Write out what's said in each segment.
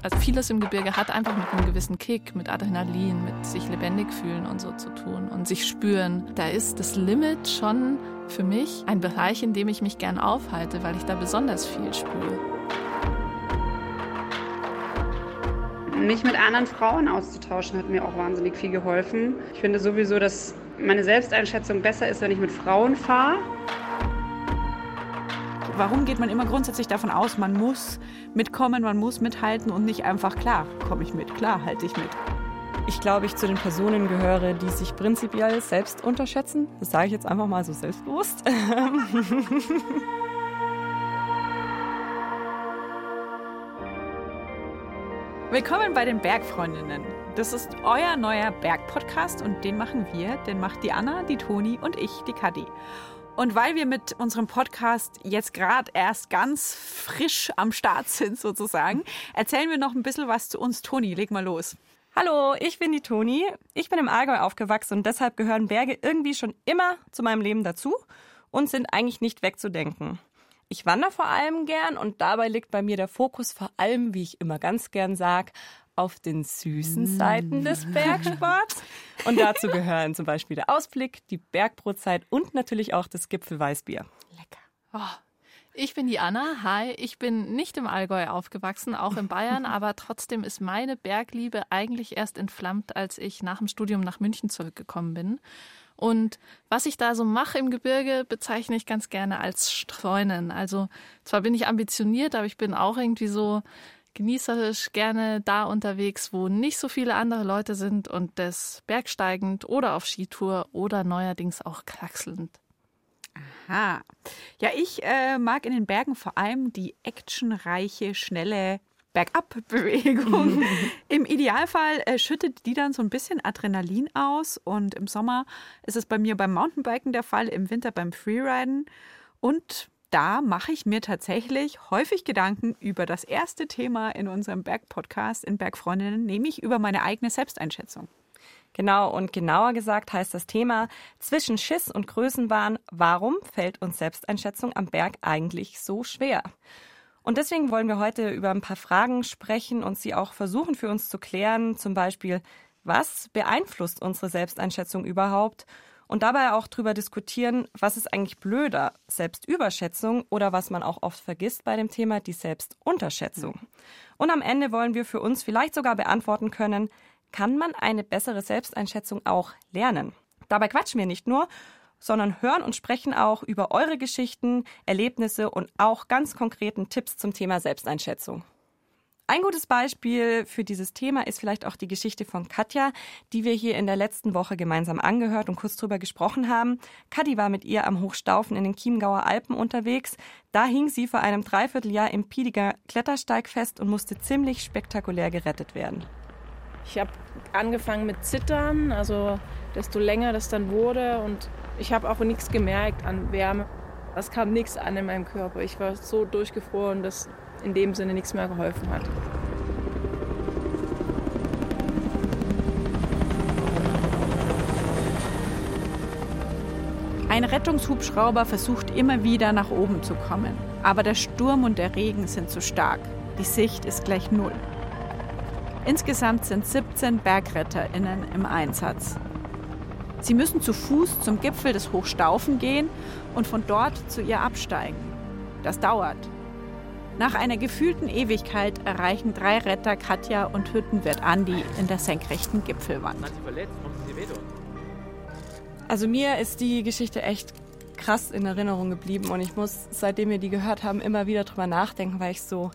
Also vieles im Gebirge hat einfach mit einem gewissen Kick, mit Adrenalin, mit sich lebendig fühlen und so zu tun und sich spüren. Da ist das Limit schon für mich ein Bereich, in dem ich mich gern aufhalte, weil ich da besonders viel spüre. Mich mit anderen Frauen auszutauschen hat mir auch wahnsinnig viel geholfen. Ich finde sowieso, dass meine Selbsteinschätzung besser ist, wenn ich mit Frauen fahre. Warum geht man immer grundsätzlich davon aus, man muss mitkommen, man muss mithalten und nicht einfach, klar, komme ich mit, klar, halte ich mit? Ich glaube, ich zu den Personen gehöre, die sich prinzipiell selbst unterschätzen. Das sage ich jetzt einfach mal so selbstbewusst. Willkommen bei den Bergfreundinnen. Das ist euer neuer Bergpodcast und den machen wir, den macht die Anna, die Toni und ich, die Kadi. Und weil wir mit unserem Podcast jetzt gerade erst ganz frisch am Start sind sozusagen, erzählen wir noch ein bisschen was zu uns. Toni, leg mal los. Hallo, ich bin die Toni. Ich bin im Allgäu aufgewachsen und deshalb gehören Berge irgendwie schon immer zu meinem Leben dazu und sind eigentlich nicht wegzudenken. Ich wandere vor allem gern und dabei liegt bei mir der Fokus vor allem, wie ich immer ganz gern sag, auf den süßen Seiten des mm. Bergsports. Und dazu gehören zum Beispiel der Ausblick, die Bergbrotzeit und natürlich auch das Gipfelweißbier. Lecker. Oh. Ich bin die Anna. Hi, ich bin nicht im Allgäu aufgewachsen, auch in Bayern, aber trotzdem ist meine Bergliebe eigentlich erst entflammt, als ich nach dem Studium nach München zurückgekommen bin. Und was ich da so mache im Gebirge, bezeichne ich ganz gerne als Streunen. Also zwar bin ich ambitioniert, aber ich bin auch irgendwie so genießerisch gerne da unterwegs, wo nicht so viele andere Leute sind und das bergsteigend oder auf Skitour oder neuerdings auch kraxelnd. Aha. Ja, ich äh, mag in den Bergen vor allem die actionreiche, schnelle Bergab-Bewegung. Im Idealfall äh, schüttet die dann so ein bisschen Adrenalin aus und im Sommer ist es bei mir beim Mountainbiken der Fall, im Winter beim Freeriden und da mache ich mir tatsächlich häufig Gedanken über das erste Thema in unserem Bergpodcast in Bergfreundinnen, nämlich über meine eigene Selbsteinschätzung. Genau, und genauer gesagt heißt das Thema zwischen Schiss und Größenwahn, warum fällt uns Selbsteinschätzung am Berg eigentlich so schwer? Und deswegen wollen wir heute über ein paar Fragen sprechen und sie auch versuchen für uns zu klären. Zum Beispiel, was beeinflusst unsere Selbsteinschätzung überhaupt? Und dabei auch darüber diskutieren, was ist eigentlich blöder, Selbstüberschätzung oder was man auch oft vergisst bei dem Thema, die Selbstunterschätzung. Und am Ende wollen wir für uns vielleicht sogar beantworten können, kann man eine bessere Selbsteinschätzung auch lernen? Dabei quatschen wir nicht nur, sondern hören und sprechen auch über eure Geschichten, Erlebnisse und auch ganz konkreten Tipps zum Thema Selbsteinschätzung. Ein gutes Beispiel für dieses Thema ist vielleicht auch die Geschichte von Katja, die wir hier in der letzten Woche gemeinsam angehört und kurz drüber gesprochen haben. Katja war mit ihr am Hochstaufen in den Chiemgauer Alpen unterwegs. Da hing sie vor einem Dreivierteljahr im Piediger Klettersteig fest und musste ziemlich spektakulär gerettet werden. Ich habe angefangen mit Zittern, also desto länger das dann wurde und ich habe auch nichts gemerkt an Wärme. Es kam nichts an in meinem Körper. Ich war so durchgefroren, dass in dem Sinne nichts mehr geholfen hat. Ein Rettungshubschrauber versucht immer wieder nach oben zu kommen, aber der Sturm und der Regen sind zu stark. Die Sicht ist gleich null. Insgesamt sind 17 BergretterInnen im Einsatz. Sie müssen zu Fuß zum Gipfel des Hochstaufen gehen und von dort zu ihr absteigen. Das dauert. Nach einer gefühlten Ewigkeit erreichen drei Retter Katja und Hüttenwirt Andi in der senkrechten Gipfelwand. Also mir ist die Geschichte echt krass in Erinnerung geblieben und ich muss, seitdem wir die gehört haben, immer wieder drüber nachdenken, weil ich so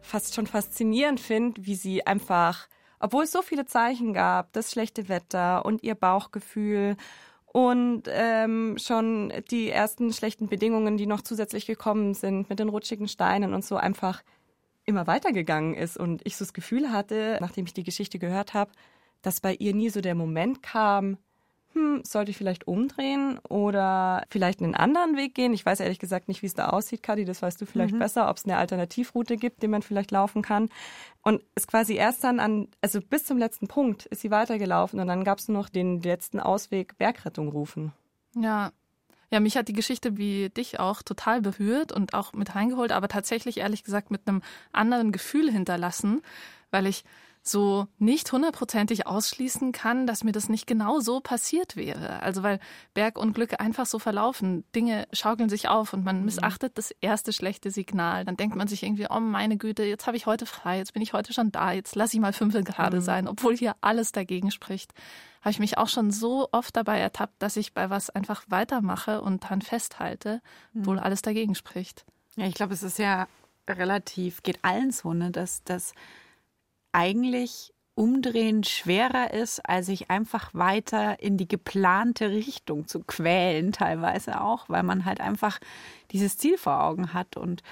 fast schon faszinierend finde, wie sie einfach obwohl es so viele Zeichen gab, das schlechte Wetter und ihr Bauchgefühl und ähm, schon die ersten schlechten Bedingungen, die noch zusätzlich gekommen sind mit den rutschigen Steinen und so einfach immer weitergegangen ist und ich so das Gefühl hatte, nachdem ich die Geschichte gehört habe, dass bei ihr nie so der Moment kam, hm, sollte ich vielleicht umdrehen oder vielleicht einen anderen Weg gehen? Ich weiß ehrlich gesagt nicht, wie es da aussieht, Kadi, das weißt du vielleicht mhm. besser, ob es eine Alternativroute gibt, die man vielleicht laufen kann. Und es quasi erst dann an, also bis zum letzten Punkt ist sie weitergelaufen und dann gab es nur noch den letzten Ausweg, Bergrettung rufen. Ja, Ja, mich hat die Geschichte wie dich auch total berührt und auch mit reingeholt, aber tatsächlich ehrlich gesagt mit einem anderen Gefühl hinterlassen, weil ich so nicht hundertprozentig ausschließen kann, dass mir das nicht genau so passiert wäre. Also weil Bergunglücke einfach so verlaufen. Dinge schaukeln sich auf und man mhm. missachtet das erste schlechte Signal. Dann denkt man sich irgendwie, oh meine Güte, jetzt habe ich heute frei, jetzt bin ich heute schon da, jetzt lasse ich mal fünf gerade mhm. sein, obwohl hier alles dagegen spricht. Habe ich mich auch schon so oft dabei ertappt, dass ich bei was einfach weitermache und dran festhalte, obwohl mhm. alles dagegen spricht. Ja, ich glaube, es ist ja relativ, geht allen so, ne, dass, dass eigentlich umdrehen schwerer ist, als sich einfach weiter in die geplante Richtung zu quälen, teilweise auch, weil man halt einfach dieses Ziel vor Augen hat und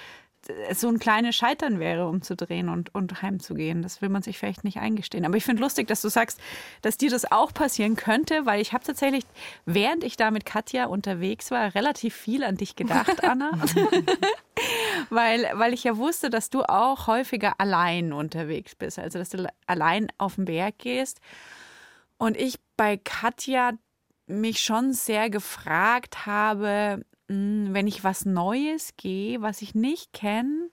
es so ein kleines Scheitern wäre, umzudrehen und, und heimzugehen. Das will man sich vielleicht nicht eingestehen. Aber ich finde lustig, dass du sagst, dass dir das auch passieren könnte, weil ich habe tatsächlich, während ich da mit Katja unterwegs war, relativ viel an dich gedacht, Anna. weil, weil ich ja wusste, dass du auch häufiger allein unterwegs bist. Also, dass du allein auf den Berg gehst. Und ich bei Katja mich schon sehr gefragt habe, wenn ich was Neues gehe, was ich nicht kenne,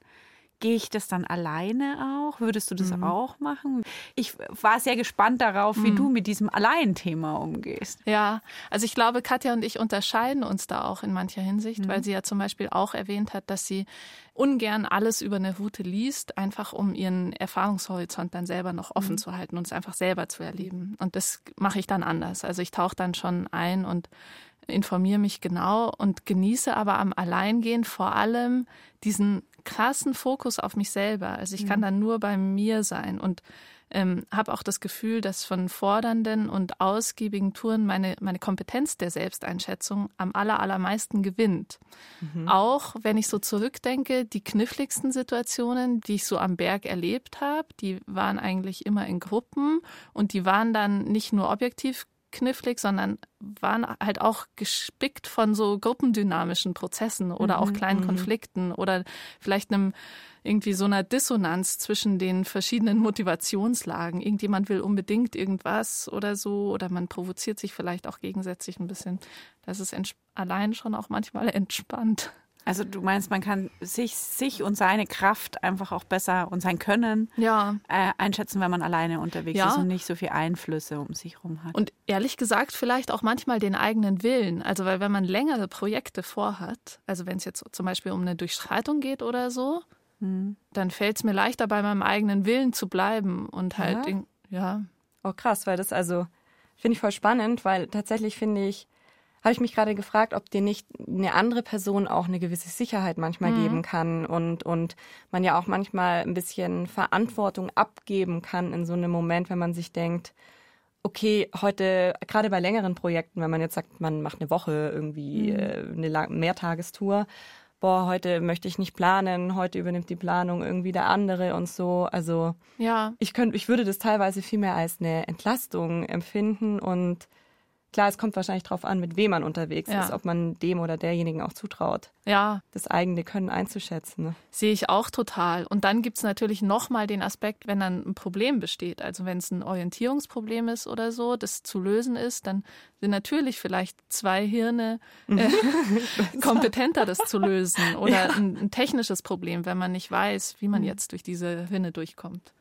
Gehe ich das dann alleine auch? Würdest du das mhm. auch machen? Ich war sehr gespannt darauf, wie mhm. du mit diesem Allein-Thema umgehst. Ja, also ich glaube, Katja und ich unterscheiden uns da auch in mancher Hinsicht, mhm. weil sie ja zum Beispiel auch erwähnt hat, dass sie ungern alles über eine Route liest, einfach um ihren Erfahrungshorizont dann selber noch offen mhm. zu halten und es einfach selber zu erleben. Und das mache ich dann anders. Also ich tauche dann schon ein und informiere mich genau und genieße aber am Alleingehen vor allem diesen krassen Fokus auf mich selber. Also ich kann mhm. dann nur bei mir sein und ähm, habe auch das Gefühl, dass von fordernden und ausgiebigen Touren meine, meine Kompetenz der Selbsteinschätzung am aller, allermeisten gewinnt. Mhm. Auch wenn ich so zurückdenke, die kniffligsten Situationen, die ich so am Berg erlebt habe, die waren eigentlich immer in Gruppen und die waren dann nicht nur objektiv knifflig, sondern waren halt auch gespickt von so gruppendynamischen Prozessen oder mhm, auch kleinen mhm. Konflikten oder vielleicht einem irgendwie so einer Dissonanz zwischen den verschiedenen Motivationslagen. Irgendjemand will unbedingt irgendwas oder so oder man provoziert sich vielleicht auch gegensätzlich ein bisschen. Das ist allein schon auch manchmal entspannt. Also du meinst, man kann sich, sich und seine Kraft einfach auch besser und sein Können ja. äh, einschätzen, wenn man alleine unterwegs ja. ist und nicht so viele Einflüsse um sich herum hat. Und ehrlich gesagt, vielleicht auch manchmal den eigenen Willen. Also weil wenn man längere Projekte vorhat, also wenn es jetzt zum Beispiel um eine Durchschreitung geht oder so, hm. dann fällt es mir leichter, bei meinem eigenen Willen zu bleiben und halt, ja. ja. Oh krass, weil das also finde ich voll spannend, weil tatsächlich finde ich, habe ich mich gerade gefragt, ob dir nicht eine andere Person auch eine gewisse Sicherheit manchmal mhm. geben kann und, und man ja auch manchmal ein bisschen Verantwortung abgeben kann in so einem Moment, wenn man sich denkt, okay, heute, gerade bei längeren Projekten, wenn man jetzt sagt, man macht eine Woche irgendwie mhm. äh, eine Mehrtagestour, boah, heute möchte ich nicht planen, heute übernimmt die Planung irgendwie der andere und so. Also ja. ich könnte, ich würde das teilweise viel mehr als eine Entlastung empfinden und Klar, es kommt wahrscheinlich darauf an, mit wem man unterwegs ja. ist, ob man dem oder derjenigen auch zutraut, ja. das eigene Können einzuschätzen. Ne? Sehe ich auch total. Und dann gibt es natürlich nochmal den Aspekt, wenn dann ein Problem besteht. Also wenn es ein Orientierungsproblem ist oder so, das zu lösen ist, dann sind natürlich vielleicht zwei Hirne äh, kompetenter, das zu lösen. Oder ja. ein, ein technisches Problem, wenn man nicht weiß, wie man mhm. jetzt durch diese Hirne durchkommt.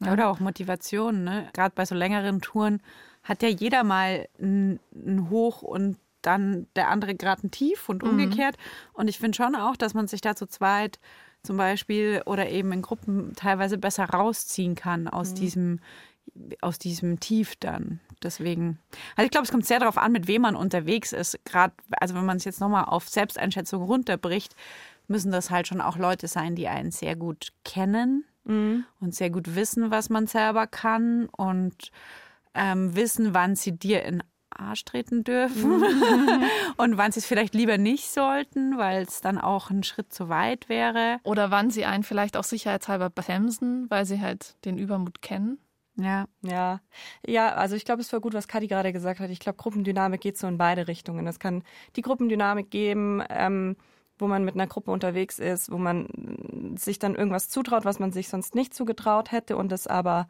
Ja. Oder auch Motivation, ne? Gerade bei so längeren Touren hat ja jeder mal ein, ein Hoch und dann der andere gerade ein Tief und mhm. umgekehrt. Mhm. Und ich finde schon auch, dass man sich da zu zweit zum Beispiel oder eben in Gruppen teilweise besser rausziehen kann aus mhm. diesem aus diesem Tief dann. Deswegen, also ich glaube, es kommt sehr darauf an, mit wem man unterwegs ist. Gerade, also wenn man es jetzt nochmal auf Selbsteinschätzung runterbricht, müssen das halt schon auch Leute sein, die einen sehr gut kennen mhm. und sehr gut wissen, was man selber kann und ähm, wissen, wann sie dir in Arsch treten dürfen mhm. und wann sie es vielleicht lieber nicht sollten, weil es dann auch ein Schritt zu weit wäre. Oder wann sie einen vielleicht auch sicherheitshalber bremsen, weil sie halt den Übermut kennen. Ja, ja. Ja, also ich glaube, es war gut, was Kadi gerade gesagt hat. Ich glaube, Gruppendynamik geht so in beide Richtungen. Es kann die Gruppendynamik geben, ähm, wo man mit einer Gruppe unterwegs ist, wo man sich dann irgendwas zutraut, was man sich sonst nicht zugetraut hätte und das aber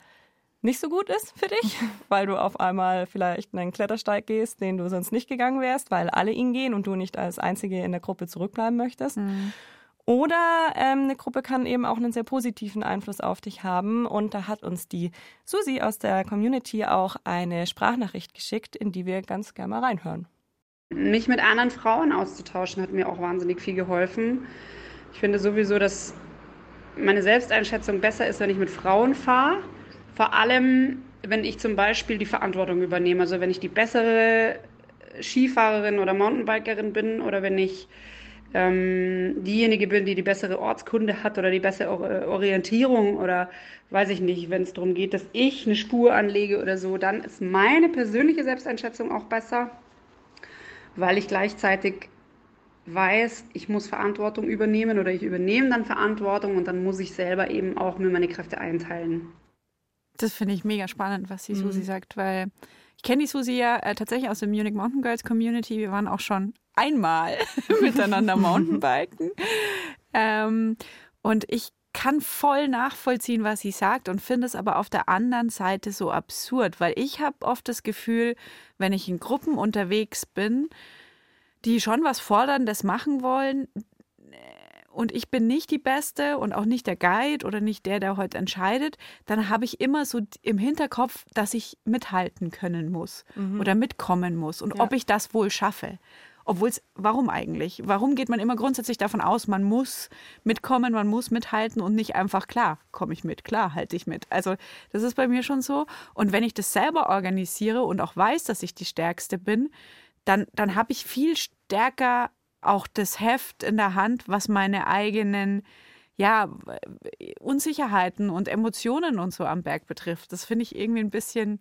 nicht so gut ist für dich, weil du auf einmal vielleicht einen Klettersteig gehst, den du sonst nicht gegangen wärst, weil alle ihn gehen und du nicht als Einzige in der Gruppe zurückbleiben möchtest. Mhm. Oder ähm, eine Gruppe kann eben auch einen sehr positiven Einfluss auf dich haben. Und da hat uns die Susi aus der Community auch eine Sprachnachricht geschickt, in die wir ganz gerne mal reinhören. Mich mit anderen Frauen auszutauschen hat mir auch wahnsinnig viel geholfen. Ich finde sowieso, dass meine Selbsteinschätzung besser ist, wenn ich mit Frauen fahre. Vor allem, wenn ich zum Beispiel die Verantwortung übernehme. Also wenn ich die bessere Skifahrerin oder Mountainbikerin bin oder wenn ich ähm, diejenige bin, die die bessere Ortskunde hat oder die bessere Orientierung oder weiß ich nicht, wenn es darum geht, dass ich eine Spur anlege oder so, dann ist meine persönliche Selbsteinschätzung auch besser, weil ich gleichzeitig weiß, ich muss Verantwortung übernehmen oder ich übernehme dann Verantwortung und dann muss ich selber eben auch mir meine Kräfte einteilen. Das finde ich mega spannend, was die Susi mhm. sagt, weil ich kenne die Susi ja äh, tatsächlich aus der Munich Mountain Girls Community. Wir waren auch schon einmal miteinander Mountainbiken. ähm, und ich kann voll nachvollziehen, was sie sagt und finde es aber auf der anderen Seite so absurd, weil ich habe oft das Gefühl, wenn ich in Gruppen unterwegs bin, die schon was Forderndes machen wollen, und ich bin nicht die Beste und auch nicht der Guide oder nicht der, der heute entscheidet, dann habe ich immer so im Hinterkopf, dass ich mithalten können muss mhm. oder mitkommen muss und ja. ob ich das wohl schaffe. Obwohl es, warum eigentlich? Warum geht man immer grundsätzlich davon aus, man muss mitkommen, man muss mithalten und nicht einfach, klar, komme ich mit, klar, halte ich mit. Also das ist bei mir schon so. Und wenn ich das selber organisiere und auch weiß, dass ich die Stärkste bin, dann, dann habe ich viel stärker auch das Heft in der Hand, was meine eigenen ja, Unsicherheiten und Emotionen und so am Berg betrifft. Das finde ich irgendwie ein bisschen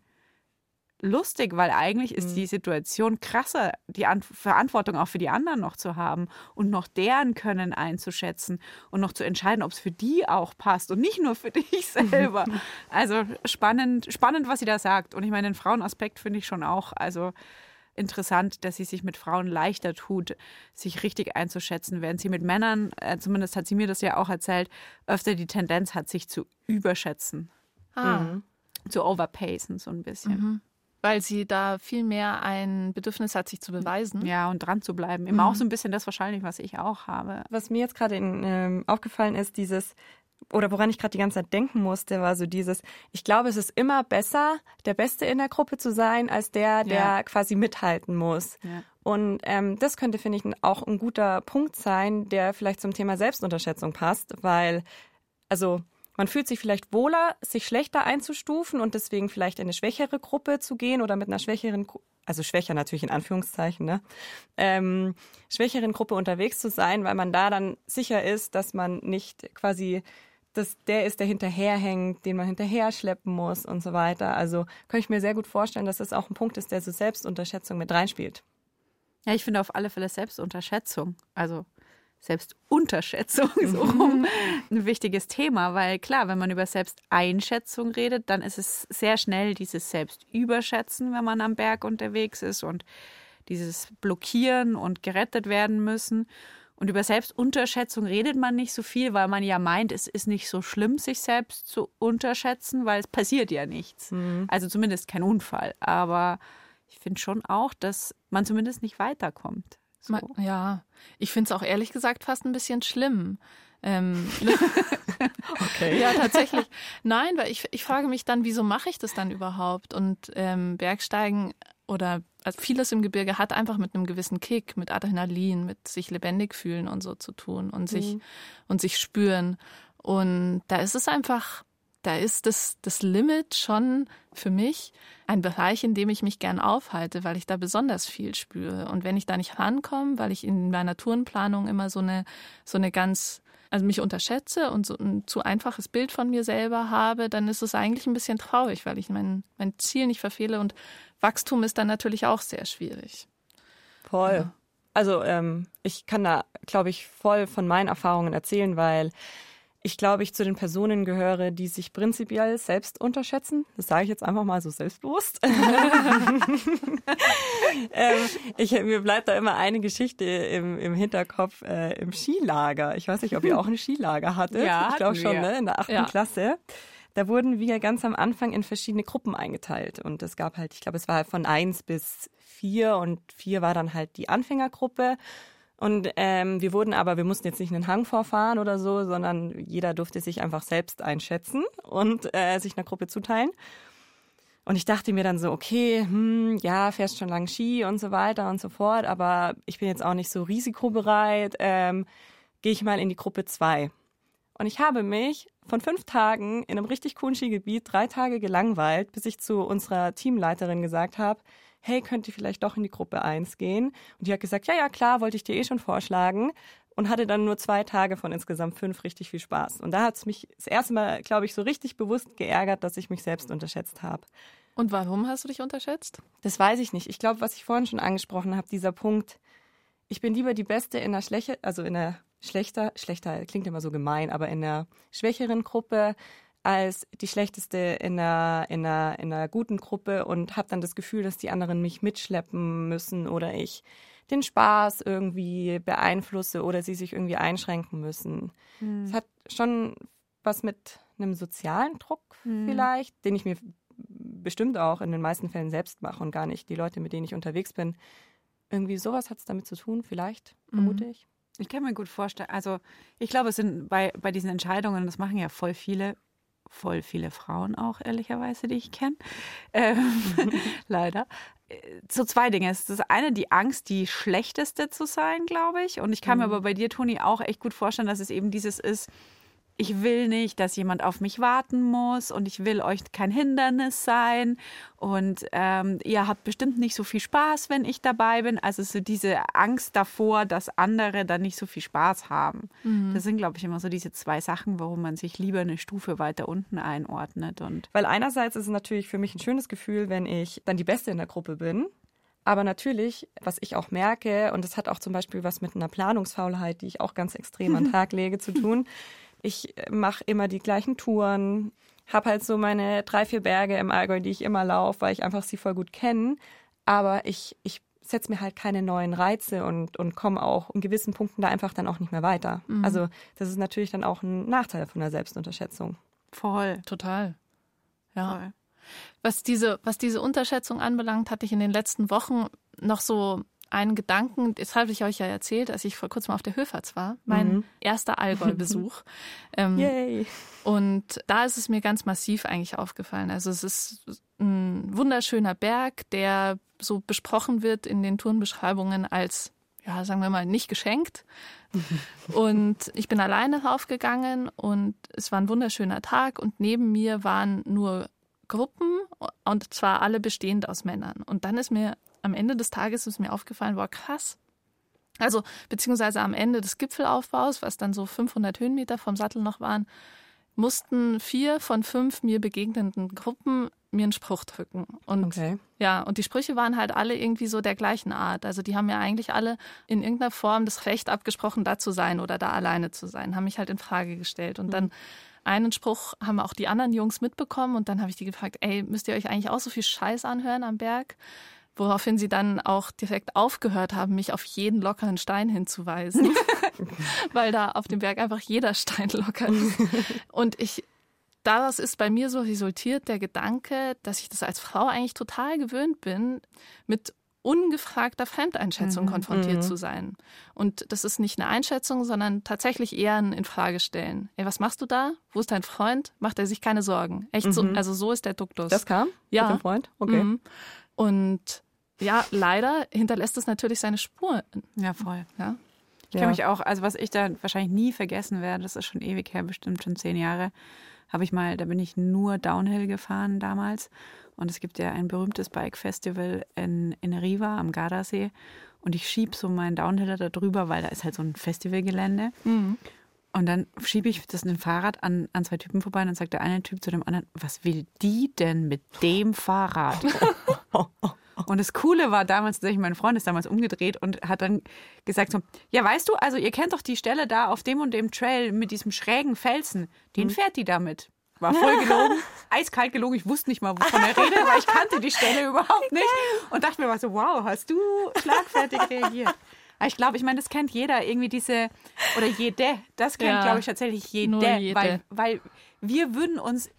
lustig, weil eigentlich ist mhm. die Situation krasser, die An Verantwortung auch für die anderen noch zu haben und noch deren Können einzuschätzen und noch zu entscheiden, ob es für die auch passt und nicht nur für dich selber. also spannend, spannend, was sie da sagt. Und ich meine, den Frauenaspekt finde ich schon auch. Also interessant, dass sie sich mit Frauen leichter tut, sich richtig einzuschätzen, während sie mit Männern, äh, zumindest hat sie mir das ja auch erzählt, öfter die Tendenz hat, sich zu überschätzen. Ah. Mhm. Zu overpacen so ein bisschen. Mhm. Weil sie da viel mehr ein Bedürfnis hat, sich zu beweisen. Ja, und dran zu bleiben. Immer mhm. auch so ein bisschen das wahrscheinlich, was ich auch habe. Was mir jetzt gerade ähm, aufgefallen ist, dieses, oder woran ich gerade die ganze Zeit denken musste, war so dieses, ich glaube, es ist immer besser, der Beste in der Gruppe zu sein, als der, der ja. quasi mithalten muss. Ja. Und ähm, das könnte, finde ich, auch ein guter Punkt sein, der vielleicht zum Thema Selbstunterschätzung passt, weil, also man fühlt sich vielleicht wohler, sich schlechter einzustufen und deswegen vielleicht in eine schwächere Gruppe zu gehen oder mit einer schwächeren, also schwächer natürlich in Anführungszeichen, ne? Ähm, schwächeren Gruppe unterwegs zu sein, weil man da dann sicher ist, dass man nicht quasi dass der ist, der hinterherhängt, den man hinterher schleppen muss und so weiter. Also kann ich mir sehr gut vorstellen, dass das auch ein Punkt ist, der so Selbstunterschätzung mit reinspielt. Ja, ich finde auf alle Fälle Selbstunterschätzung, also Selbstunterschätzung so rum, ein wichtiges Thema, weil klar, wenn man über Selbsteinschätzung redet, dann ist es sehr schnell dieses Selbstüberschätzen, wenn man am Berg unterwegs ist und dieses Blockieren und gerettet werden müssen. Und über Selbstunterschätzung redet man nicht so viel, weil man ja meint, es ist nicht so schlimm, sich selbst zu unterschätzen, weil es passiert ja nichts. Mhm. Also zumindest kein Unfall. Aber ich finde schon auch, dass man zumindest nicht weiterkommt. So. Ja, ich finde es auch ehrlich gesagt fast ein bisschen schlimm. Ähm, okay. Ja, tatsächlich. Nein, weil ich, ich frage mich dann, wieso mache ich das dann überhaupt? Und ähm, Bergsteigen oder also vieles im Gebirge hat einfach mit einem gewissen Kick, mit Adrenalin, mit sich lebendig fühlen und so zu tun und sich mhm. und sich spüren. Und da ist es einfach, da ist das, das Limit schon für mich ein Bereich, in dem ich mich gern aufhalte, weil ich da besonders viel spüre. Und wenn ich da nicht rankomme, weil ich in meiner Tourenplanung immer so eine, so eine ganz also mich unterschätze und so ein zu einfaches Bild von mir selber habe, dann ist es eigentlich ein bisschen traurig, weil ich mein, mein Ziel nicht verfehle und Wachstum ist dann natürlich auch sehr schwierig. Voll. Ja. Also ähm, ich kann da, glaube ich, voll von meinen Erfahrungen erzählen, weil ich glaube, ich zu den Personen gehöre, die sich prinzipiell selbst unterschätzen. Das sage ich jetzt einfach mal so selbstbewusst. ähm, ich, mir bleibt da immer eine Geschichte im, im Hinterkopf äh, im Skilager. Ich weiß nicht, ob ihr auch ein Skilager hattet. Ja, ich glaube schon, ne? in der achten ja. Klasse. da wurden wir ganz am Anfang in verschiedene Gruppen eingeteilt. Und es gab halt, ich glaube, es war von eins bis vier und vier war dann halt die Anfängergruppe. Und ähm, wir wurden aber, wir mussten jetzt nicht einen Hang vorfahren oder so, sondern jeder durfte sich einfach selbst einschätzen und äh, sich einer Gruppe zuteilen. Und ich dachte mir dann so, okay, hm, ja, fährst schon lang Ski und so weiter und so fort, aber ich bin jetzt auch nicht so risikobereit. Ähm, Gehe ich mal in die Gruppe zwei. Und ich habe mich von fünf Tagen in einem richtig coolen Skigebiet drei Tage gelangweilt, bis ich zu unserer Teamleiterin gesagt habe, hey, könnt ihr vielleicht doch in die Gruppe 1 gehen? Und die hat gesagt, ja, ja, klar, wollte ich dir eh schon vorschlagen. Und hatte dann nur zwei Tage von insgesamt fünf richtig viel Spaß. Und da hat es mich das erste Mal, glaube ich, so richtig bewusst geärgert, dass ich mich selbst unterschätzt habe. Und warum hast du dich unterschätzt? Das weiß ich nicht. Ich glaube, was ich vorhin schon angesprochen habe, dieser Punkt, ich bin lieber die Beste in der Schlechte, also in der schlechter, schlechter klingt immer so gemein, aber in der schwächeren Gruppe als die schlechteste in einer, in einer, in einer guten Gruppe und habe dann das Gefühl, dass die anderen mich mitschleppen müssen oder ich den Spaß irgendwie beeinflusse oder sie sich irgendwie einschränken müssen. Es mhm. hat schon was mit einem sozialen Druck mhm. vielleicht, den ich mir bestimmt auch in den meisten Fällen selbst mache und gar nicht die Leute, mit denen ich unterwegs bin. Irgendwie sowas hat es damit zu tun, vielleicht, vermute mhm. ich. Ich kann mir gut vorstellen, also ich glaube, es sind bei, bei diesen Entscheidungen, das machen ja voll viele, voll viele Frauen auch, ehrlicherweise, die ich kenne. Ähm, leider. So zwei Dinge. Es ist das eine, die Angst, die schlechteste zu sein, glaube ich. Und ich kann mhm. mir aber bei dir, Toni, auch echt gut vorstellen, dass es eben dieses ist, ich will nicht, dass jemand auf mich warten muss und ich will euch kein Hindernis sein und ähm, ihr habt bestimmt nicht so viel Spaß, wenn ich dabei bin. Also so diese Angst davor, dass andere dann nicht so viel Spaß haben. Mhm. Das sind, glaube ich, immer so diese zwei Sachen, warum man sich lieber eine Stufe weiter unten einordnet. Und Weil einerseits ist es natürlich für mich ein schönes Gefühl, wenn ich dann die Beste in der Gruppe bin. Aber natürlich, was ich auch merke, und das hat auch zum Beispiel was mit einer Planungsfaulheit, die ich auch ganz extrem an den Tag lege, zu tun, ich mache immer die gleichen Touren, habe halt so meine drei, vier Berge im Allgäu, die ich immer laufe, weil ich einfach sie voll gut kenne. Aber ich, ich setze mir halt keine neuen Reize und, und komme auch in gewissen Punkten da einfach dann auch nicht mehr weiter. Mhm. Also das ist natürlich dann auch ein Nachteil von der Selbstunterschätzung. Voll. Total. Ja. Voll. Was diese, was diese Unterschätzung anbelangt, hatte ich in den letzten Wochen noch so einen Gedanken, das habe ich euch ja erzählt, als ich vor kurzem auf der Höferz war, mein mhm. erster Allgäu-Besuch. ähm, Yay. Und da ist es mir ganz massiv eigentlich aufgefallen. Also es ist ein wunderschöner Berg, der so besprochen wird in den Tourenbeschreibungen als, ja, sagen wir mal, nicht geschenkt. und ich bin alleine raufgegangen und es war ein wunderschöner Tag und neben mir waren nur Gruppen und zwar alle bestehend aus Männern. Und dann ist mir am Ende des Tages ist mir aufgefallen, war krass. Also, beziehungsweise am Ende des Gipfelaufbaus, was dann so 500 Höhenmeter vom Sattel noch waren, mussten vier von fünf mir begegnenden Gruppen mir einen Spruch drücken. Und okay. ja, und die Sprüche waren halt alle irgendwie so der gleichen Art. Also die haben ja eigentlich alle in irgendeiner Form das Recht abgesprochen, da zu sein oder da alleine zu sein, haben mich halt in Frage gestellt. Und mhm. dann einen Spruch haben auch die anderen Jungs mitbekommen und dann habe ich die gefragt, ey, müsst ihr euch eigentlich auch so viel Scheiß anhören am Berg? Woraufhin sie dann auch direkt aufgehört haben, mich auf jeden lockeren Stein hinzuweisen, weil da auf dem Berg einfach jeder Stein locker ist. Und ich, daraus ist bei mir so resultiert der Gedanke, dass ich das als Frau eigentlich total gewöhnt bin, mit ungefragter Fremdeinschätzung mhm. konfrontiert mhm. zu sein. Und das ist nicht eine Einschätzung, sondern tatsächlich eher ein Infragestellen. Ey, was machst du da? Wo ist dein Freund? Macht er sich keine Sorgen? Echt mhm. so, also so ist der Duktus. Das kam? Ja. Mit dem Freund? Okay. Und ja, leider hinterlässt es natürlich seine Spuren. Ja, voll. Ja. Ich kann mich auch, also was ich da wahrscheinlich nie vergessen werde, das ist schon ewig her, bestimmt schon zehn Jahre, habe ich mal, da bin ich nur Downhill gefahren damals. Und es gibt ja ein berühmtes Bike-Festival in, in Riva am Gardasee. Und ich schiebe so meinen Downhiller da drüber, weil da ist halt so ein Festivalgelände. Mhm. Und dann schiebe ich das ein Fahrrad an, an zwei Typen vorbei und dann sagt der eine Typ zu dem anderen, was will die denn mit dem Fahrrad? und das Coole war damals, tatsächlich, mein Freund ist damals umgedreht und hat dann gesagt so, ja weißt du, also ihr kennt doch die Stelle da auf dem und dem Trail mit diesem schrägen Felsen, den hm. fährt die damit. War voll gelogen, eiskalt gelogen. Ich wusste nicht mal, wovon er redet, weil ich kannte die Stelle überhaupt nicht. Und dachte mir so, wow, hast du schlagfertig reagiert. ich glaube, ich meine, das kennt jeder irgendwie diese, oder jede, das kennt, ja, glaube ich, tatsächlich jede, jede. Weil, weil wir würden uns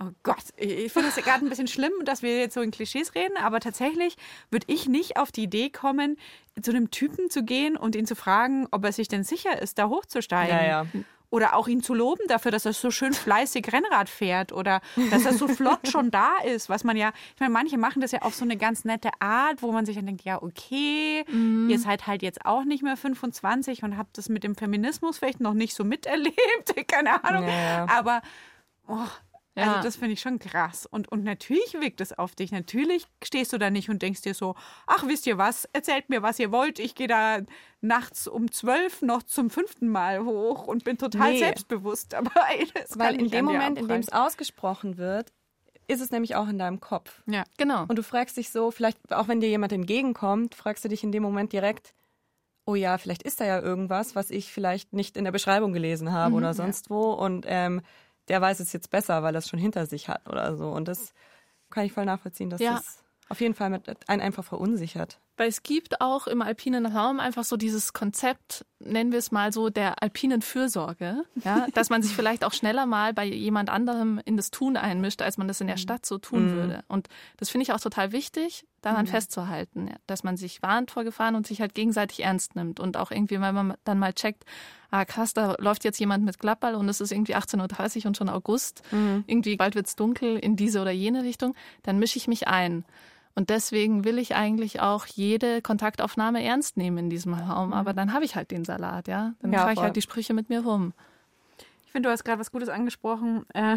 Oh Gott, ich finde es gerade ein bisschen schlimm, dass wir jetzt so in Klischees reden, aber tatsächlich würde ich nicht auf die Idee kommen, zu einem Typen zu gehen und ihn zu fragen, ob er sich denn sicher ist, da hochzusteigen. Ja, ja. Oder auch ihn zu loben dafür, dass er so schön fleißig Rennrad fährt oder dass er so flott schon da ist, was man ja, ich meine, manche machen das ja auf so eine ganz nette Art, wo man sich dann denkt, ja, okay, Mhm. ihr seid halt jetzt auch nicht mehr 25 und habt das mit dem Feminismus vielleicht noch nicht so miterlebt, keine Ahnung. Ja. Aber oh, also Ja. das finde ich schon krass. Und, und natürlich wirkt es auf dich. Natürlich stehst du da nicht und denkst dir so, ach, wisst ihr was, erzählt mir, was ihr wollt. Ich gehe da nachts um zwölf noch zum fünften Mal hoch und bin total Nee. selbstbewusst. Ey, das Weil in dem Moment, in dem es ausgesprochen wird, ist es nämlich auch in deinem Kopf. Ja. Genau. Und du fragst dich so, vielleicht auch wenn dir jemand entgegenkommt, fragst du dich in dem Moment direkt, oh ja, vielleicht ist da ja irgendwas, was ich vielleicht nicht in der Beschreibung gelesen habe Mhm, oder sonst wo. Und ähm, der weiß es jetzt besser, weil er es schon hinter sich hat oder so. Und das kann ich voll nachvollziehen, dass Ja. das auf jeden Fall mit einen einfach verunsichert. Weil es gibt auch im alpinen Raum einfach so dieses Konzept, nennen wir es mal so, der alpinen Fürsorge, ja, dass man sich vielleicht auch schneller mal bei jemand anderem in das Tun einmischt, als man das in der Stadt so tun würde. Und das finde ich auch total wichtig, daran festzuhalten, ja, dass man sich warnt vor Gefahren und sich halt gegenseitig ernst nimmt und auch irgendwie, wenn man dann mal checkt, ah krass, da läuft jetzt jemand mit Klappball und es ist irgendwie 18.30 Uhr und schon August, irgendwie bald wird's dunkel in diese oder jene Richtung, dann mische ich mich ein. Und deswegen will ich eigentlich auch jede Kontaktaufnahme ernst nehmen in diesem Raum. Aber dann habe ich halt den Salat, ja. Dann Ja, fahre ich halt die Sprüche mit mir rum. Ich finde, du hast gerade was Gutes angesprochen. Äh,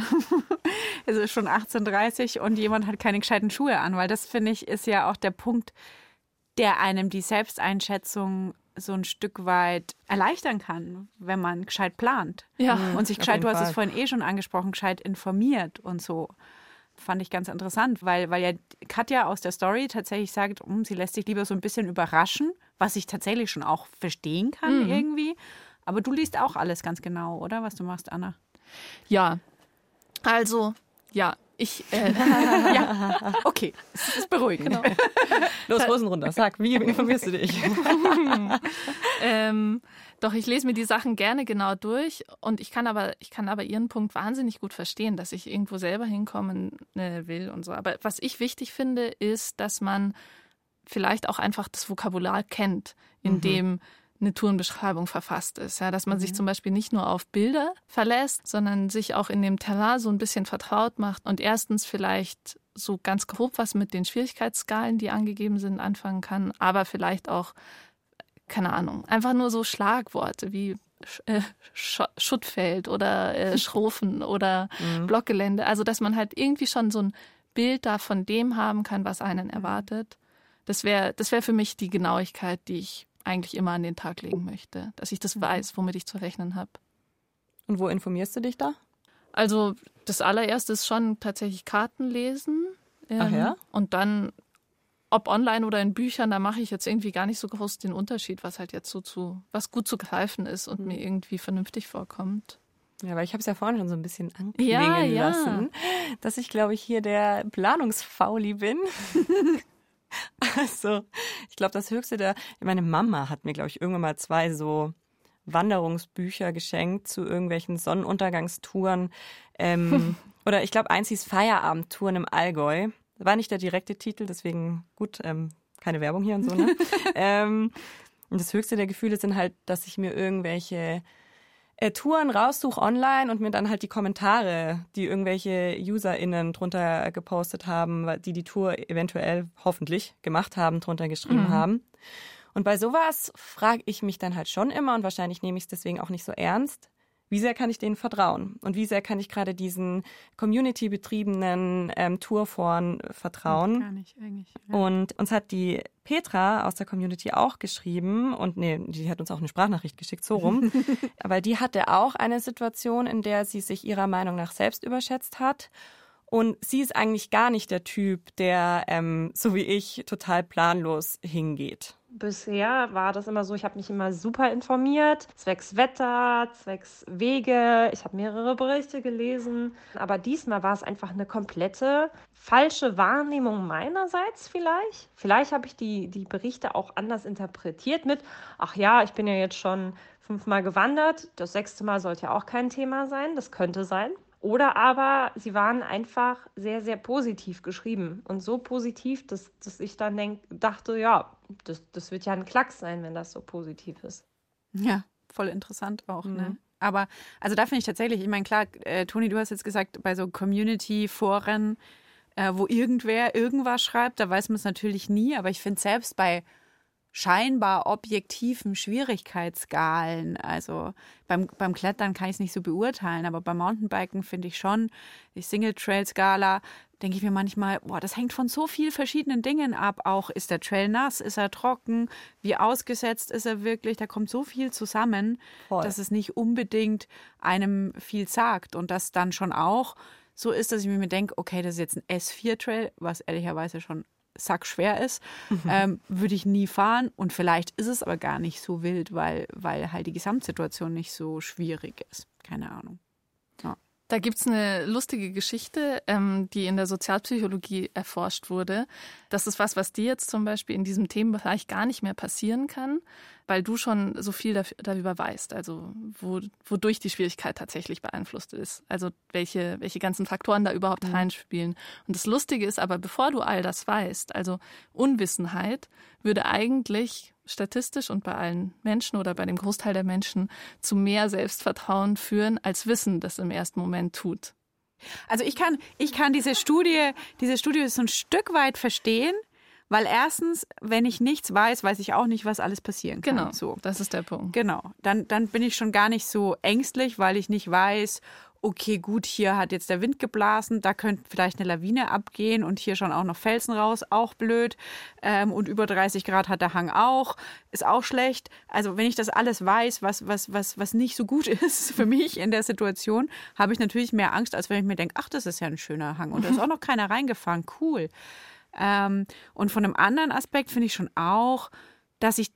es ist schon 18.30 und jemand hat keine gescheiten Schuhe an, weil das, finde ich, ist ja auch der Punkt, der einem die Selbsteinschätzung so ein Stück weit erleichtern kann, wenn man gescheit plant. Ja. Und sich gescheit, du hast es vorhin eh schon angesprochen, gescheit informiert und so. Fand ich ganz interessant, weil, weil ja Katja aus der Story tatsächlich sagt, hm, sie lässt sich lieber so ein bisschen überraschen, was ich tatsächlich schon auch verstehen kann irgendwie. Aber du liest auch alles ganz genau, oder? Was du machst, Anna? Ja. Also, ja, ich, äh, Okay, das ist beruhigend. genau. Los, Hosen runter. Sag, wie informierst du dich? ähm, doch ich lese mir die Sachen gerne genau durch und ich kann aber, ich kann aber ihren Punkt wahnsinnig gut verstehen, dass ich irgendwo selber hinkommen äh, will und so. Aber was ich wichtig finde, ist, dass man vielleicht auch einfach das Vokabular kennt, in dem eine Tourenbeschreibung verfasst ist. Ja, dass man sich zum Beispiel nicht nur auf Bilder verlässt, sondern sich auch in dem Terrain so ein bisschen vertraut macht und erstens vielleicht so ganz grob was mit den Schwierigkeitsskalen, die angegeben sind, anfangen kann, aber vielleicht auch keine Ahnung, einfach nur so Schlagworte wie äh, Sch Schuttfeld oder äh, Schrofen oder Blockgelände. Also, dass man halt irgendwie schon so ein Bild da von dem haben kann, was einen erwartet. Das wäre das wäre für mich die Genauigkeit, die ich eigentlich immer an den Tag legen möchte. Dass ich das weiß, womit ich zu rechnen habe. Und wo informierst du dich da? Also, das allererste ist schon tatsächlich Karten lesen. Ähm, Ach ja? Und dann, ob online oder in Büchern, da mache ich jetzt irgendwie gar nicht so groß den Unterschied, was halt jetzt so zu, was gut zu greifen ist und mir irgendwie vernünftig vorkommt. Ja, weil ich habe es ja vorhin schon so ein bisschen anklingen Ja, ja. lassen, dass ich, glaube ich, hier der Planungsfauli bin. also, ich glaube, das Höchste der... Meine Mama hat mir, glaube ich, irgendwann mal zwei so Wanderungsbücher geschenkt zu irgendwelchen Sonnenuntergangstouren. Ähm, oder ich glaube, eins hieß Feierabendtouren im Allgäu. War nicht der direkte Titel, deswegen gut, ähm, keine Werbung hier und so. Ne? ähm, und das höchste der Gefühle sind halt, dass ich mir irgendwelche äh, Touren raussuche online und mir dann halt die Kommentare, die irgendwelche UserInnen drunter gepostet haben, die die Tour eventuell hoffentlich gemacht haben, drunter geschrieben haben. Und bei sowas frage ich mich dann halt schon immer und wahrscheinlich nehme ich es deswegen auch nicht so ernst. Wie sehr kann ich denen vertrauen? Und wie sehr kann ich gerade diesen community-betriebenen ähm, Tourforen vertrauen? Gar nicht, eigentlich. Ja. Und uns hat die Petra aus der Community auch geschrieben und nee, die hat uns auch eine Sprachnachricht geschickt, so rum. Aber die hatte auch eine Situation, in der sie sich ihrer Meinung nach selbst überschätzt hat. Und sie ist eigentlich gar nicht der Typ, der, ähm, so wie ich, total planlos hingeht. Bisher war das immer so, ich habe mich immer super informiert, zwecks Wetter, zwecks Wege. Ich habe mehrere Berichte gelesen. Aber diesmal war es einfach eine komplette falsche Wahrnehmung meinerseits vielleicht. Vielleicht habe ich die, die Berichte auch anders interpretiert mit, ach ja, ich bin ja jetzt schon fünfmal gewandert. Das sechste Mal sollte ja auch kein Thema sein. Das könnte sein. Oder aber sie waren einfach sehr, sehr positiv geschrieben. Und so positiv, dass, dass ich dann denk, dachte, ja, das, das wird ja ein Klacks sein, wenn das so positiv ist. Ja, voll interessant auch, ne? mhm. ne? Aber also da finde ich tatsächlich, ich meine, klar, äh, Toni, du hast jetzt gesagt, bei so Community-Foren, äh, wo irgendwer irgendwas schreibt, da weiß man es natürlich nie, aber ich finde selbst bei scheinbar objektiven Schwierigkeitsskalen. Also beim, beim Klettern kann ich es nicht so beurteilen, aber beim Mountainbiken finde ich schon, die Single-Trail-Skala, denke ich mir manchmal, boah, das hängt von so vielen verschiedenen Dingen ab. Auch ist der Trail nass, ist er trocken, wie ausgesetzt ist er wirklich, da kommt so viel zusammen, Voll. dass es nicht unbedingt einem viel sagt. Und das dann schon auch so ist, dass ich mir denke, okay, das ist jetzt ein S4-Trail, was ehrlicherweise schon sackschwer ist, mhm. ähm, würde ich nie fahren. Und vielleicht ist es aber gar nicht so wild, weil, weil halt die Gesamtsituation nicht so schwierig ist. Keine Ahnung. Da gibt es eine lustige Geschichte, ähm, die in der Sozialpsychologie erforscht wurde. Das ist was, was dir jetzt zum Beispiel in diesem Themenbereich gar nicht mehr passieren kann, weil du schon so viel darüber weißt, also wo, wodurch die Schwierigkeit tatsächlich beeinflusst ist. Also welche, welche ganzen Faktoren da überhaupt mhm. reinspielen. Und das Lustige ist aber, bevor du all das weißt, also Unwissenheit, würde eigentlich statistisch und bei allen Menschen oder bei dem Großteil der Menschen zu mehr Selbstvertrauen führen, als Wissen das im ersten Moment tut. Also ich kann, ich kann diese Studie, diese Studie so ein Stück weit verstehen, weil erstens, wenn ich nichts weiß, weiß ich auch nicht, was alles passieren kann. Genau, so. das ist der Punkt. Genau, dann, dann bin ich schon gar nicht so ängstlich, weil ich nicht weiß, okay, gut, hier hat jetzt der Wind geblasen, da könnte vielleicht eine Lawine abgehen und hier schon auch noch Felsen raus, auch blöd. Ähm, und über 30 Grad hat der Hang auch, ist auch schlecht. Also wenn ich das alles weiß, was, was, was, was nicht so gut ist für mich in der Situation, habe ich natürlich mehr Angst, als wenn ich mir denke, ach, das ist ja ein schöner Hang und da ist auch noch keiner reingefahren, cool. Ähm, und von einem anderen Aspekt finde ich schon auch, dass ich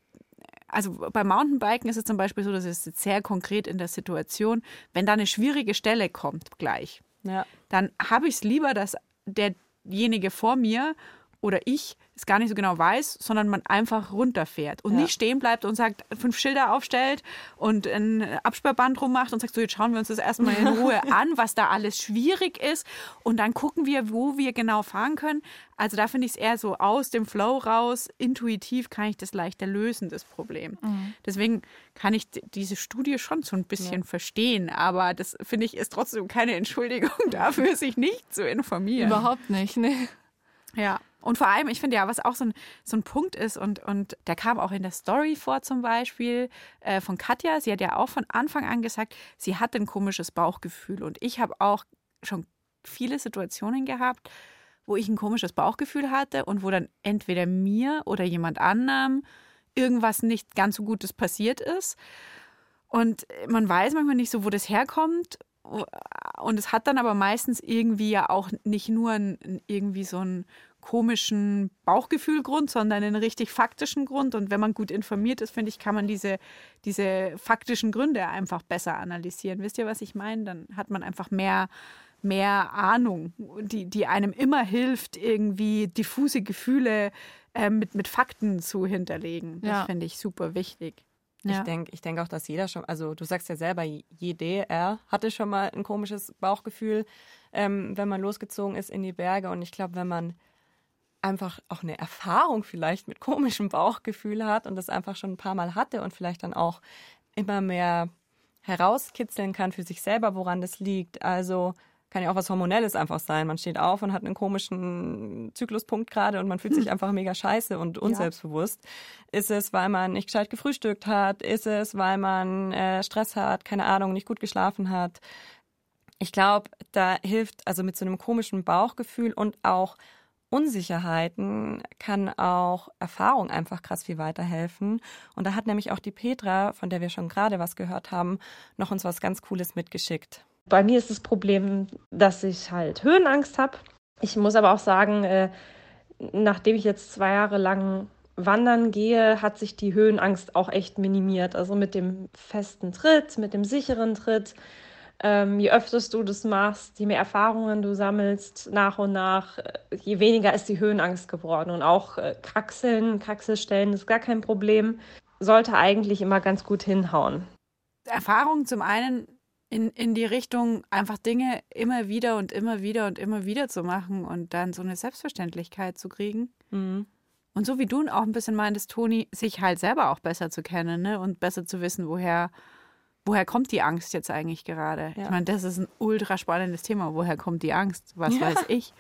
also beim Mountainbiken ist es zum Beispiel so, dass es sehr konkret in der Situation, wenn da eine schwierige Stelle kommt gleich, ja. dann habe ich es lieber, dass derjenige vor mir oder ich es gar nicht so genau weiß, sondern man einfach runterfährt und ja. nicht stehen bleibt und sagt, fünf Schilder aufstellt und ein Absperrband rummacht und sagt, so jetzt schauen wir uns das erstmal in Ruhe an, was da alles schwierig ist und dann gucken wir, wo wir genau fahren können. Also da finde ich es eher so aus dem Flow raus, intuitiv kann ich das leichter lösen, das Problem. Mhm. Deswegen kann ich diese Studie schon so ein bisschen ja. verstehen, aber das finde ich ist trotzdem keine Entschuldigung dafür, sich nicht zu informieren. Überhaupt nicht, ne? Ja. Und vor allem, ich finde ja, was auch so ein, so ein Punkt ist, und, und der kam auch in der Story vor zum Beispiel äh, von Katja. Sie hat ja auch von Anfang an gesagt, sie hat ein komisches Bauchgefühl. Und ich habe auch schon viele Situationen gehabt, wo ich ein komisches Bauchgefühl hatte und wo dann entweder mir oder jemand anderem irgendwas nicht ganz so Gutes passiert ist. Und man weiß manchmal nicht so, wo das herkommt. Und es hat dann aber meistens irgendwie ja auch nicht nur ein, irgendwie so ein komischen Bauchgefühlgrund, sondern einen richtig faktischen Grund. Und wenn man gut informiert ist, finde ich, kann man diese, diese faktischen Gründe einfach besser analysieren. Wisst ihr, was ich meine? Dann hat man einfach mehr, mehr Ahnung, die, die einem immer hilft, irgendwie diffuse Gefühle äh, mit, mit Fakten zu hinterlegen. Das ja. finde ich super wichtig. Ja. Ich denke ich denk auch, dass jeder schon, also du sagst ja selber, jeder hatte schon mal ein komisches Bauchgefühl, ähm, wenn man losgezogen ist in die Berge. Und ich glaube, wenn man einfach auch eine Erfahrung vielleicht mit komischem Bauchgefühl hat und das einfach schon ein paar Mal hatte und vielleicht dann auch immer mehr herauskitzeln kann für sich selber, woran das liegt. Also kann ja auch was Hormonelles einfach sein. Man steht auf und hat einen komischen Zykluspunkt gerade und man fühlt sich hm. einfach mega scheiße und unselbstbewusst. Ja. Ist es, weil man nicht gescheit gefrühstückt hat? Ist es, weil man äh, Stress hat, keine Ahnung, nicht gut geschlafen hat? Ich glaube, da hilft also mit so einem komischen Bauchgefühl und auch Unsicherheiten kann auch Erfahrung einfach krass viel weiterhelfen. Und da hat nämlich auch die Petra, von der wir schon gerade was gehört haben, noch uns was ganz Cooles mitgeschickt. Bei mir ist das Problem, dass ich halt Höhenangst habe. Ich muss aber auch sagen, äh, nachdem ich jetzt zwei Jahre lang wandern gehe, hat sich die Höhenangst auch echt minimiert. Also mit dem festen Tritt, mit dem sicheren Tritt ähm, je öfter du das machst, je mehr Erfahrungen du sammelst, nach und nach, äh, je weniger ist die Höhenangst geworden. Und auch äh, Kraxeln, Kraxelstellen ist gar kein Problem. Sollte eigentlich immer ganz gut hinhauen. Erfahrung zum einen in, in die Richtung, einfach Dinge immer wieder und immer wieder und immer wieder zu machen und dann so eine Selbstverständlichkeit zu kriegen. Mhm. Und so wie du auch ein bisschen meintest, Toni, sich halt selber auch besser zu kennen ne? und besser zu wissen, woher, woher kommt die Angst jetzt eigentlich gerade. Ja. Ich meine, das ist ein ultra spannendes Thema. Woher kommt die Angst? Was Ja. weiß ich?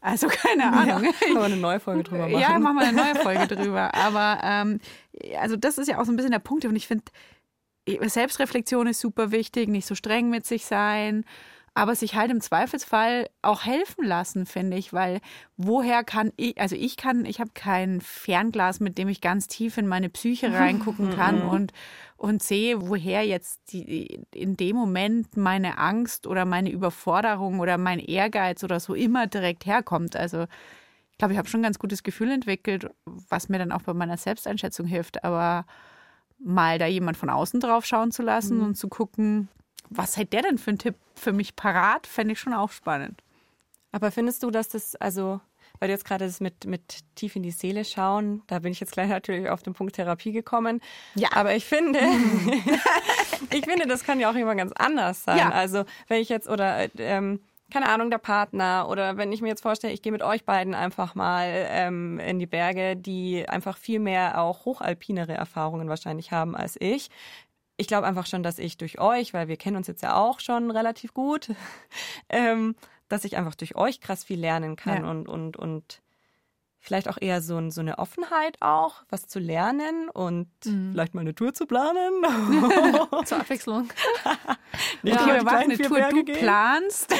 Also keine Ahnung. Können wir eine neue Folge drüber machen. Ja, machen wir eine neue Folge drüber. Aber ähm, also das ist ja auch so ein bisschen der Punkt. Und ich finde, Selbstreflexion ist super wichtig, nicht so streng mit sich sein, aber sich halt im Zweifelsfall auch helfen lassen, finde ich, weil woher kann ich, also ich kann, ich habe kein Fernglas, mit dem ich ganz tief in meine Psyche reingucken kann und, und sehe, woher jetzt die, in dem Moment meine Angst oder meine Überforderung oder mein Ehrgeiz oder so immer direkt herkommt. Also ich glaube, ich habe schon ein ganz gutes Gefühl entwickelt, was mir dann auch bei meiner Selbsteinschätzung hilft. Aber mal da jemand von außen drauf schauen zu lassen und zu gucken, was hätte der denn für einen Tipp für mich parat, fände ich schon auch spannend. Aber findest du, dass das, also, weil du jetzt gerade das mit, mit tief in die Seele schauen, da bin ich jetzt gleich natürlich auf den Punkt Therapie gekommen. Ja. Aber ich finde, ich finde, das kann ja auch immer ganz anders sein. Ja. Also, wenn ich jetzt, oder, ähm, keine Ahnung, der Partner oder wenn ich mir jetzt vorstelle, ich gehe mit euch beiden einfach mal ähm, in die Berge, die einfach viel mehr auch hochalpinere Erfahrungen wahrscheinlich haben als ich. Ich glaube einfach schon, dass ich durch euch, weil wir kennen uns jetzt ja auch schon relativ gut, ähm, dass ich einfach durch euch krass viel lernen kann Ja. und, und, und vielleicht auch eher so, ein, so eine Offenheit auch, was zu lernen und vielleicht mal eine Tour zu planen. Zur Abwechslung. Nicht nur wir machen eine Tour, Berge du gehen. planst.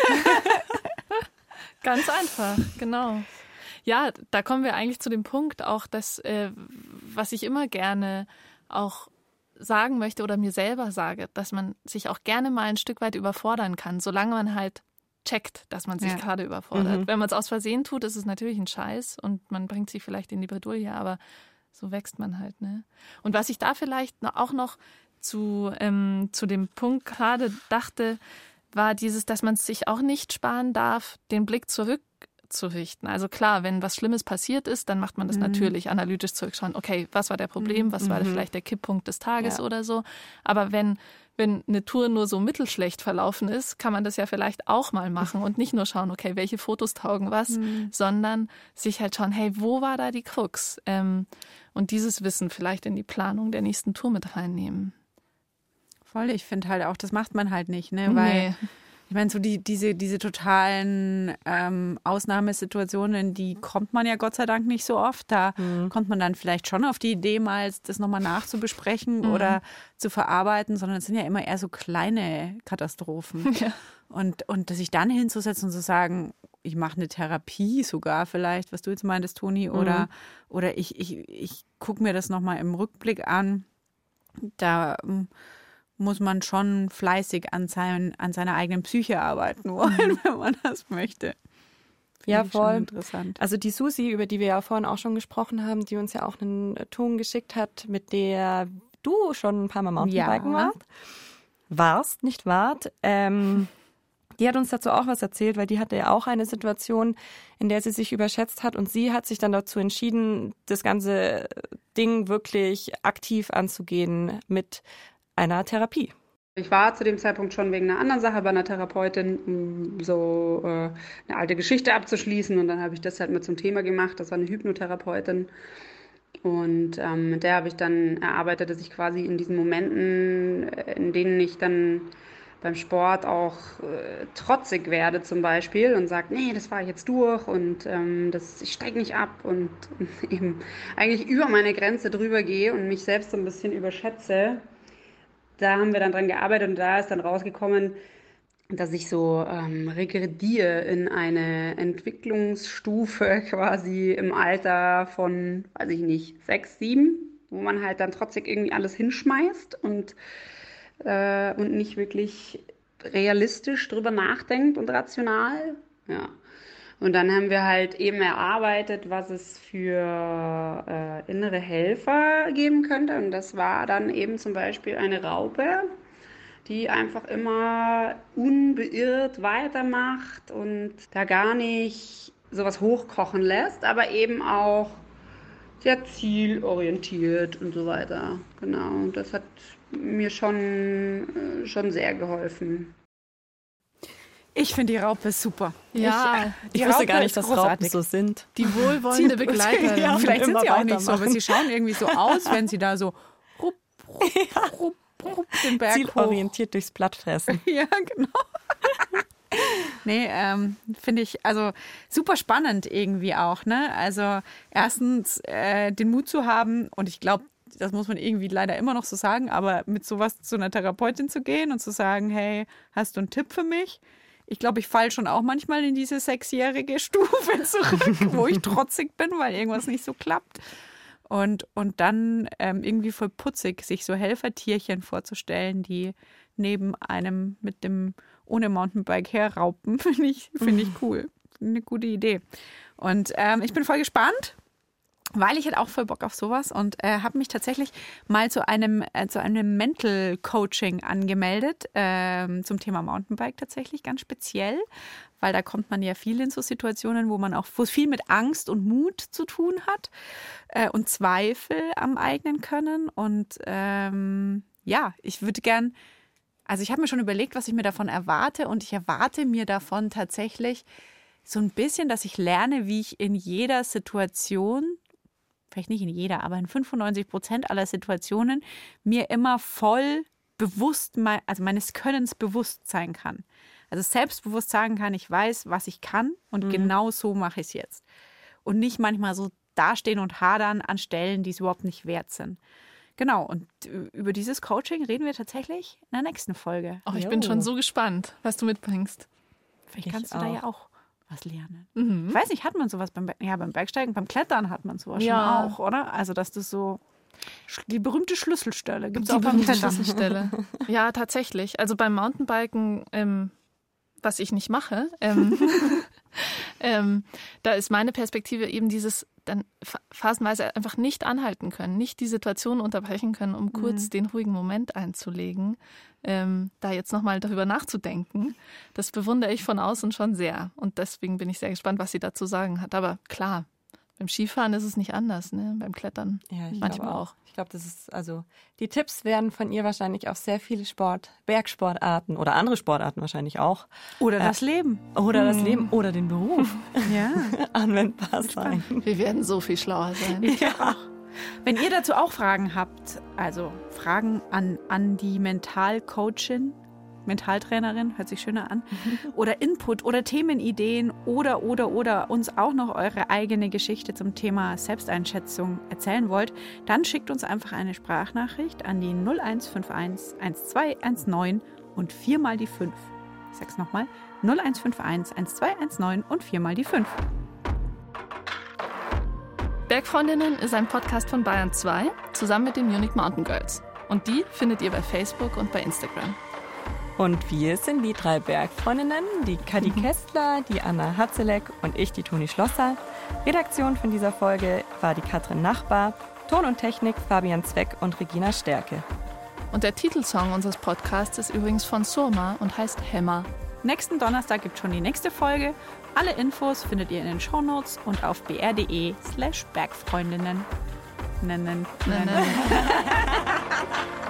Ganz einfach, genau. Ja, da kommen wir eigentlich zu dem Punkt auch, dass, äh, was ich immer gerne auch sagen möchte oder mir selber sage, dass man sich auch gerne mal ein Stück weit überfordern kann, solange man halt checkt, dass man sich Ja. gerade überfordert. Mhm. Wenn man es aus Versehen tut, ist es natürlich ein Scheiß und man bringt sich vielleicht in die Bredouille, aber so wächst man halt. Ne? Und was ich da vielleicht auch noch zu, ähm, zu dem Punkt gerade dachte, war dieses, dass man sich auch nicht sparen darf, den Blick zurückzurichten. Also klar, wenn was Schlimmes passiert ist, dann macht man das natürlich analytisch zurückschauen. Okay, was war der Problem? Was war vielleicht der Kipppunkt des Tages Ja. oder so? Aber wenn wenn eine Tour nur so mittelschlecht verlaufen ist, kann man das ja vielleicht auch mal machen und nicht nur schauen, okay, welche Fotos taugen was, sondern sich halt schauen, hey, wo war da die Krux? Ähm, und dieses Wissen vielleicht in die Planung der nächsten Tour mit reinnehmen. Voll, ich finde halt auch, das macht man halt nicht, ne? Weil Nee. Ich meine, so die, diese, diese totalen ähm, Ausnahmesituationen, die kommt man ja Gott sei Dank nicht so oft. Da kommt man dann vielleicht schon auf die Idee, mal das nochmal nachzubesprechen oder zu verarbeiten, sondern es sind ja immer eher so kleine Katastrophen. Ja. Und, und sich dann hinzusetzen und zu sagen, ich mache eine Therapie sogar vielleicht, was du jetzt meintest, Toni, oder, oder ich, ich, ich gucke mir das nochmal im Rückblick an. Da ähm, muss man schon fleißig an, sein, an seiner eigenen Psyche arbeiten wollen, wenn man das möchte. Finde Ja, voll. Interessant. Also die Susi, über die wir ja vorhin auch schon gesprochen haben, die uns ja auch einen Ton geschickt hat, mit der du schon ein paar Mal Mountainbiken Ja. warst. Warst, nicht wart. Ähm, die hat uns dazu auch was erzählt, weil die hatte ja auch eine Situation, in der sie sich überschätzt hat und sie hat sich dann dazu entschieden, das ganze Ding wirklich aktiv anzugehen mit einer Therapie. Ich war zu dem Zeitpunkt schon wegen einer anderen Sache bei einer Therapeutin, um so äh, eine alte Geschichte abzuschließen. Und dann habe ich das halt mit zum Thema gemacht. Das war eine Hypnotherapeutin. Und ähm, mit der habe ich dann erarbeitet, dass ich quasi in diesen Momenten, äh, in denen ich dann beim Sport auch äh, trotzig werde zum Beispiel und sage, nee, das fahre ich jetzt durch und ähm, das, ich steige nicht ab und eben eigentlich über meine Grenze drüber gehe und mich selbst so ein bisschen überschätze, da haben wir dann dran gearbeitet und da ist dann rausgekommen, dass ich so ähm, regrediere in eine Entwicklungsstufe quasi im Alter von, weiß ich nicht, sechs, sieben, wo man halt dann trotzdem irgendwie alles hinschmeißt und, äh, und nicht wirklich realistisch drüber nachdenkt und rational. Ja. Und dann haben wir halt eben erarbeitet, was es für äh, innere Helfer geben könnte. Und das war dann eben zum Beispiel eine Raupe, die einfach immer unbeirrt weitermacht und da gar nicht sowas hochkochen lässt, aber eben auch sehr zielorientiert und so weiter. Genau. Das hat mir schon, äh, schon sehr geholfen. Ich finde die Raupe super. Ja, die Ich wusste Raupe gar nicht, dass Raupen großartig. so sind. die wohlwollende Begleiterin. Ja, vielleicht sind sie auch nicht so, aber sie schauen irgendwie so aus, wenn sie da so rupp, rupp, rupp, rupp den Berg hoch. Zielorientiert durchs Blatt fressen. Ja, genau. nee, ähm, finde ich also super spannend irgendwie auch, ne? Also erstens äh, den Mut zu haben und ich glaube, das muss man irgendwie leider immer noch so sagen, aber mit sowas zu einer Therapeutin zu gehen und zu sagen, hey, hast du einen Tipp für mich? Ich glaube, ich falle schon auch manchmal in diese sechsjährige Stufe zurück, wo ich trotzig bin, weil irgendwas nicht so klappt. Und, und dann ähm, irgendwie voll putzig, sich so Helfertierchen vorzustellen, die neben einem mit dem ohne Mountainbike herraupen, finde ich, finde ich cool. Eine gute Idee. Und ähm, ich bin voll gespannt, weil ich hätte auch voll Bock auf sowas und äh, habe mich tatsächlich mal zu einem, äh, zu einem Mental Coaching angemeldet ähm, zum Thema Mountainbike tatsächlich ganz speziell, weil da kommt man ja viel in so Situationen, wo man auch viel mit Angst und Mut zu tun hat äh, und Zweifel am eigenen Können. Und ähm, ja, ich würde gern also ich habe mir schon überlegt, was ich mir davon erwarte. Und ich erwarte mir davon tatsächlich so ein bisschen, dass ich lerne, wie ich in jeder Situation, vielleicht nicht in jeder, aber in 95 Prozent aller Situationen mir immer voll bewusst, also meines Könnens bewusst sein kann. Also selbstbewusst sagen kann, ich weiß, was ich kann und genau so mache ich es jetzt. Und nicht manchmal so dastehen und hadern an Stellen, die es überhaupt nicht wert sind. Genau, und über dieses Coaching reden wir tatsächlich in der nächsten Folge. Oh, ich bin Jo. schon so gespannt, was du mitbringst. Vielleicht Ich kannst du da auch. ja auch was lernen. Mhm. Ich weiß nicht, hat man sowas beim, Be- ja, beim Bergsteigen, beim Klettern hat man sowas Ja. schon auch, oder? Also, dass du so die berühmte Schlüsselstelle gibt es auch beim berühmte Klettern. Schlüsselstelle. Ja, tatsächlich. Also beim Mountainbiken, ähm, was ich nicht mache, ähm, ähm, da ist meine Perspektive eben dieses dann ph- phasenweise einfach nicht anhalten können, nicht die Situation unterbrechen können, um kurz den ruhigen Moment einzulegen, ähm, da jetzt nochmal darüber nachzudenken. Das bewundere ich von außen schon sehr. Und deswegen bin ich sehr gespannt, was sie dazu sagen hat. Aber klar, beim Skifahren ist es nicht anders, ne? beim Klettern. Ja, ich Manchmal glaube auch. Ich glaube, das ist also die Tipps werden von ihr wahrscheinlich auf sehr viele Sport, Bergsportarten oder andere Sportarten wahrscheinlich auch Oder das Leben. oder das Leben oder den Beruf Ja. anwendbar sein. Wir werden so viel schlauer sein. Wenn ihr dazu auch Fragen habt, also Fragen an, an die Mentalcoachin, Mentaltrainerin, hört sich schöner an, oder Input oder Themenideen oder, oder, oder uns auch noch eure eigene Geschichte zum Thema Selbsteinschätzung erzählen wollt, dann schickt uns einfach eine Sprachnachricht an die 0151 1219 und viermal die 5. Ich sag's nochmal, 0151 1219 und viermal die 5. Bergfreundinnen ist ein Podcast von Bayern 2 zusammen mit den Munich Mountain Girls. Und die findet ihr bei Facebook und bei Instagram. Und wir sind die drei Bergfreundinnen, die Kadi Kestler, die Anna Hatzeleck und ich, die Toni Schlosser. Redaktion von dieser Folge war die Katrin Nachbar, Ton und Technik Fabian Zweck und Regina Stärke. Und der Titelsong unseres Podcasts ist übrigens von Surma und heißt Hämmer. Nächsten Donnerstag gibt schon die nächste Folge. Alle Infos findet ihr in den Shownotes und auf br.de slash bergfreundinnen. Nennen, nennen.